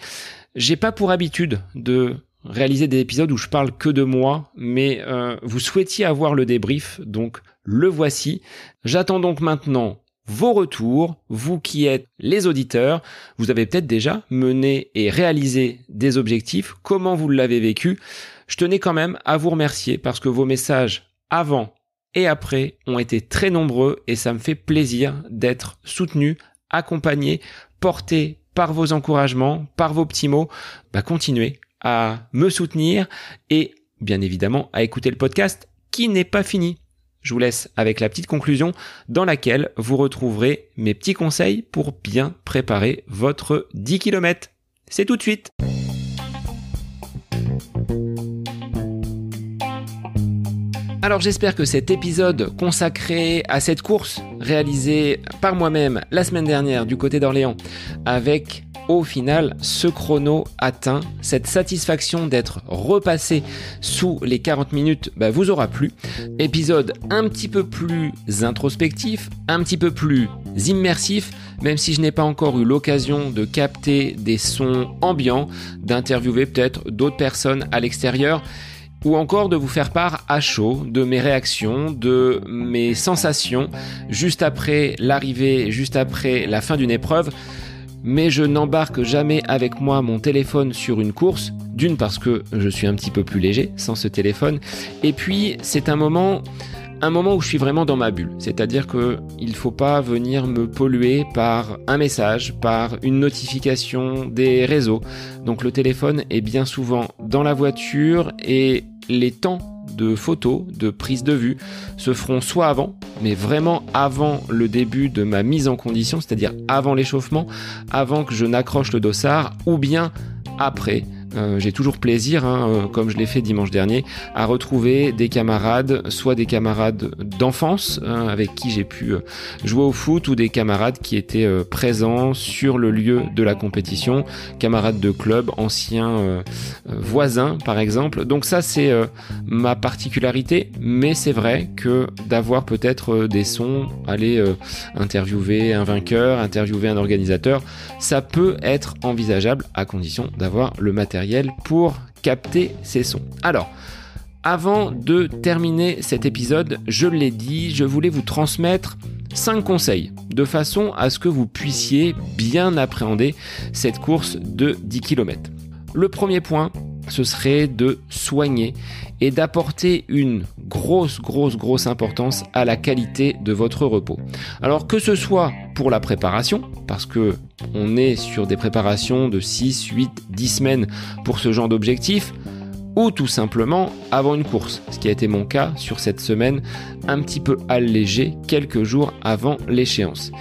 J'ai pas pour habitude de réaliser des épisodes où je parle que de moi, mais euh, vous souhaitiez avoir le débrief, donc le voici. J'attends donc maintenant vos retours, vous qui êtes les auditeurs, vous avez peut-être déjà mené et réalisé des objectifs, comment vous l'avez vécu? Je tenais quand même à vous remercier parce que vos messages avant et après ont été très nombreux et ça me fait plaisir d'être soutenu, accompagné, porté par vos encouragements, par vos petits mots. Bah, continuez à me soutenir et bien évidemment à écouter le podcast qui n'est pas fini. Je vous laisse avec la petite conclusion dans laquelle vous retrouverez mes petits conseils pour bien préparer votre 10 km. C'est tout de suite. Alors j'espère que cet épisode consacré à cette course réalisée par moi-même la semaine dernière du côté d'Orléans avec au final ce chrono atteint, cette satisfaction d'être repassé sous les 40 minutes bah, vous aura plu. Épisode un petit peu plus introspectif, un petit peu plus immersif, même si je n'ai pas encore eu l'occasion de capter des sons ambiants, d'interviewer peut-être d'autres personnes à l'extérieur ou encore de vous faire part à chaud de mes réactions, de mes sensations juste après l'arrivée, juste après la fin d'une épreuve mais je n'embarque jamais avec moi mon téléphone sur une course, d'une parce que je suis un petit peu plus léger sans ce téléphone, et puis c'est un moment un moment où je suis vraiment dans ma bulle, c'est-à-dire que il faut pas venir me polluer par un message, par une notification des réseaux. Donc le téléphone est bien souvent dans la voiture et les temps de photos, de prise de vue se feront soit avant, mais vraiment avant le début de ma mise en condition, c'est-à-dire avant l'échauffement, avant que je n'accroche le dossard, ou bien après euh, j'ai toujours plaisir, hein, euh, comme je l'ai fait dimanche dernier, à retrouver des camarades, soit des camarades d'enfance hein, avec qui j'ai pu euh, jouer au foot, ou des camarades qui étaient présents sur le lieu de la compétition, camarades de club, anciens voisins par exemple. Donc ça c'est ma particularité, mais c'est vrai que d'avoir peut-être des sons, aller interviewer un vainqueur, interviewer un organisateur, ça peut être envisageable à condition d'avoir le matériel pour capter ces sons. Alors, avant de terminer cet épisode, je l'ai dit, je voulais vous transmettre 5 conseils de façon à ce que vous puissiez bien appréhender cette course de 10 km. Le premier point, ce serait de soigner et d'apporter une grosse, grosse, grosse importance à la qualité de votre repos. Alors que ce soit pour la préparation, parce que on est sur des préparations de 6, 8, 10 semaines pour ce genre d'objectif, ou tout simplement avant une course, ce qui a été mon cas sur cette semaine un petit peu allégé quelques jours avant l'échéance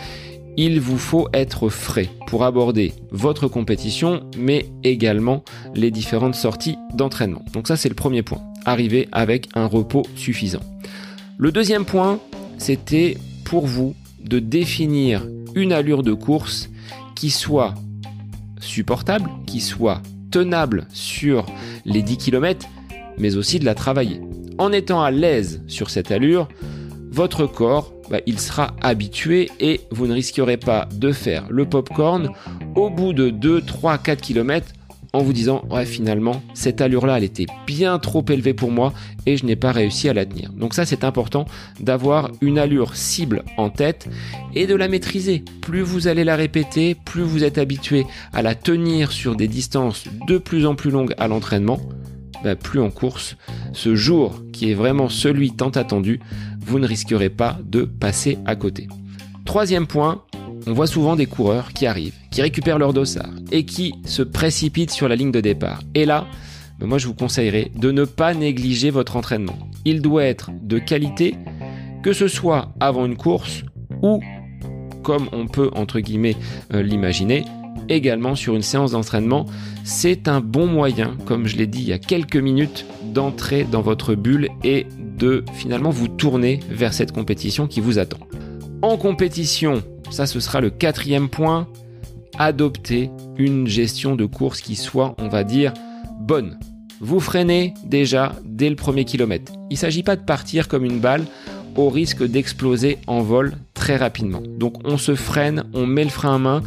il vous faut être frais pour aborder votre compétition, mais également les différentes sorties d'entraînement. Donc ça c'est le premier point, arriver avec un repos suffisant. Le deuxième point, c'était pour vous de définir une allure de course qui soit supportable, qui soit tenable sur les 10 km, mais aussi de la travailler. En étant à l'aise sur cette allure, votre corps bah, il sera habitué et vous ne risquerez pas de faire le popcorn au bout de 2, 3, 4 km en vous disant ouais finalement cette allure là elle était bien trop élevée pour moi et je n'ai pas réussi à la tenir. Donc ça c'est important d'avoir une allure cible en tête et de la maîtriser. Plus vous allez la répéter, plus vous êtes habitué à la tenir sur des distances de plus en plus longues à l'entraînement, bah, plus en course, ce jour qui est vraiment celui tant attendu, vous ne risquerez pas de passer à côté. Troisième point, on voit souvent des coureurs qui arrivent, qui récupèrent leur dossard et qui se précipitent sur la ligne de départ. Et là, bah, moi je vous conseillerais de ne pas négliger votre entraînement. Il doit être de qualité, que ce soit avant une course ou, comme on peut entre guillemets euh, l'imaginer, également sur une séance d'entraînement. C'est un bon moyen, comme je l'ai dit il y a quelques minutes, d'entrer dans votre bulle et de finalement vous tourner vers cette compétition qui vous attend. En compétition, ça ce sera le quatrième point, adopter une gestion de course qui soit, on va dire, bonne. Vous freinez déjà dès le premier kilomètre. Il ne s'agit pas de partir comme une balle au risque d'exploser en vol très rapidement. Donc on se freine, on met le frein à main.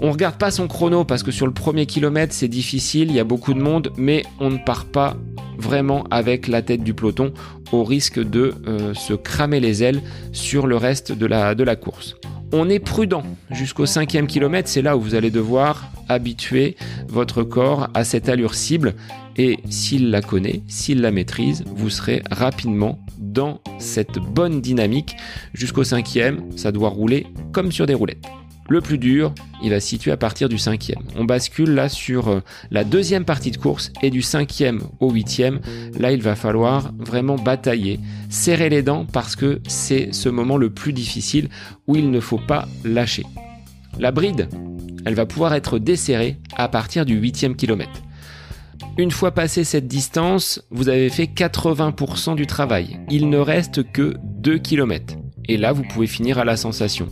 On regarde pas son chrono parce que sur le premier kilomètre c'est difficile, il y a beaucoup de monde, mais on ne part pas vraiment avec la tête du peloton au risque de euh, se cramer les ailes sur le reste de la course. On est prudent jusqu'au cinquième kilomètre, c'est là où vous allez devoir habituer votre corps à cette allure cible et s'il la connaît, s'il la maîtrise, vous serez rapidement dans cette bonne dynamique jusqu'au cinquième, ça doit rouler comme sur des roulettes. Le plus dur, il va se situer à partir du cinquième. On bascule là sur euh, la deuxième partie de course et du cinquième au huitième, là il va falloir vraiment batailler, serrer les dents parce que c'est ce moment le plus difficile où il ne faut pas lâcher. La bride, elle va pouvoir être desserrée à partir du huitième kilomètre. Une fois passé cette distance, vous avez fait 80% du travail. Il ne reste que 2 km. Et là, vous pouvez finir à la sensation.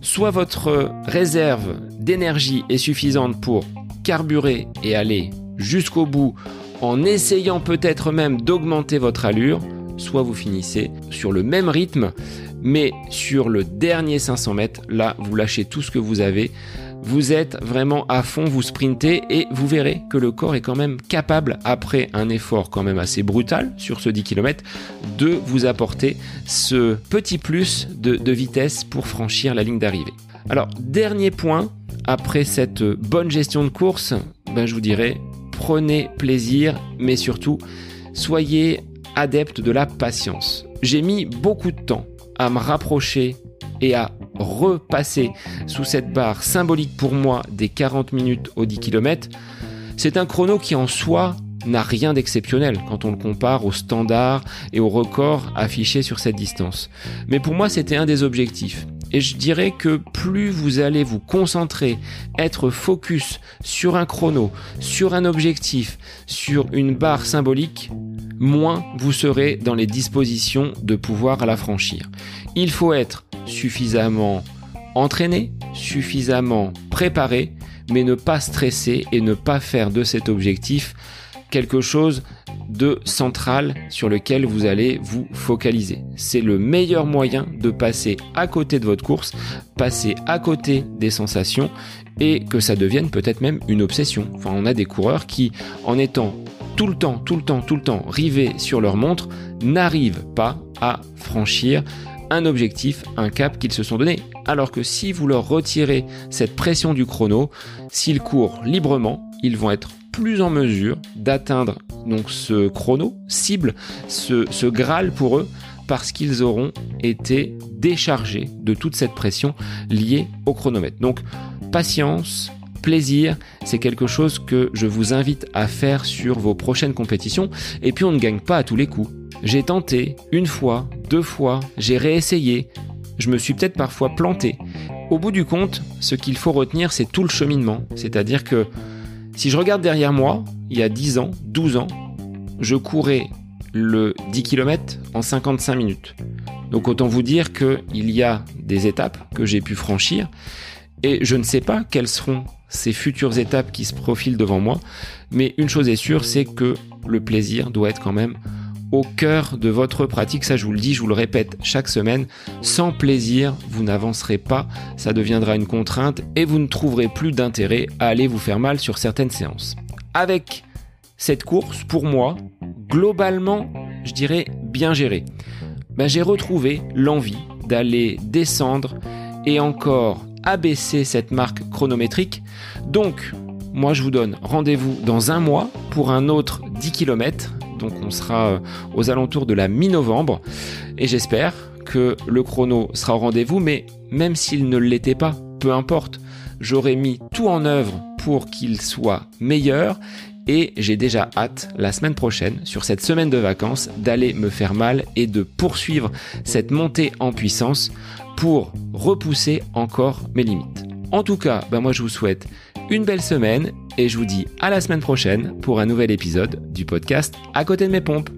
Soit votre réserve d'énergie est suffisante pour carburer et aller jusqu'au bout en essayant peut-être même d'augmenter votre allure, soit vous finissez sur le même rythme, mais sur le dernier 500 mètres, là, vous lâchez tout ce que vous avez. Vous êtes vraiment à fond, vous sprintez et vous verrez que le corps est quand même capable, après un effort quand même assez brutal sur ce 10 km, de vous apporter ce petit plus de, vitesse pour franchir la ligne d'arrivée. Alors, dernier point, après cette bonne gestion de course, ben, je vous dirais, prenez plaisir, mais surtout, soyez adepte de la patience. J'ai mis beaucoup de temps à me rapprocher et à repasser sous cette barre symbolique pour moi des 40 minutes au 10 km. C'est un chrono qui en soi n'a rien d'exceptionnel quand on le compare aux standards et aux records affichés sur cette distance. Mais pour moi, c'était un des objectifs. Et je dirais que plus vous allez vous concentrer, être focus sur un chrono, sur un objectif, sur une barre symbolique, moins vous serez dans les dispositions de pouvoir la franchir. Il faut être suffisamment entraîné, suffisamment préparé, mais ne pas stresser et ne pas faire de cet objectif quelque chose de central sur lequel vous allez vous focaliser. C'est le meilleur moyen de passer à côté de votre course, passer à côté des sensations et que ça devienne peut-être même une obsession. Enfin, on a des coureurs qui, en étant tout le temps, tout le temps, tout le temps rivés sur leur montre, n'arrivent pas à franchir un objectif, un cap qu'ils se sont donné. Alors que si vous leur retirez cette pression du chrono, s'ils courent librement, ils vont être plus en mesure d'atteindre donc ce chrono cible, ce, ce Graal pour eux, parce qu'ils auront été déchargés de toute cette pression liée au chronomètre. Donc patience, plaisir, c'est quelque chose que je vous invite à faire sur vos prochaines compétitions. Et puis on ne gagne pas à tous les coups. J'ai tenté une fois, deux fois, j'ai réessayé. Je me suis peut-être parfois planté. Au bout du compte, ce qu'il faut retenir, c'est tout le cheminement. C'est-à-dire que si je regarde derrière moi, il y a 10 ans, 12 ans, je courais le 10 km en 55 minutes. Donc autant vous dire qu'il y a des étapes que j'ai pu franchir et je ne sais pas quelles seront ces futures étapes qui se profilent devant moi, mais une chose est sûre, c'est que le plaisir doit être quand même au cœur de votre pratique. Ça, je vous le dis, je vous le répète chaque semaine. Sans plaisir, vous n'avancerez pas. Ça deviendra une contrainte et vous ne trouverez plus d'intérêt à aller vous faire mal sur certaines séances. Avec cette course, pour moi, globalement, je dirais bien gérée. Ben, j'ai retrouvé l'envie d'aller descendre et encore abaisser cette marque chronométrique. Donc, moi je vous donne rendez-vous dans un mois pour un autre 10 km donc on sera euh, aux alentours de la mi-novembre. Et j'espère que le chrono sera au rendez-vous, mais même s'il ne l'était pas, peu importe, j'aurais mis tout en œuvre pour qu'il soit meilleur et j'ai déjà hâte la semaine prochaine, sur cette semaine de vacances, d'aller me faire mal et de poursuivre cette montée en puissance pour repousser encore mes limites. En tout cas, ben moi je vous souhaite une belle semaine et je vous dis à la semaine prochaine pour un nouvel épisode du podcast À côté de mes pompes.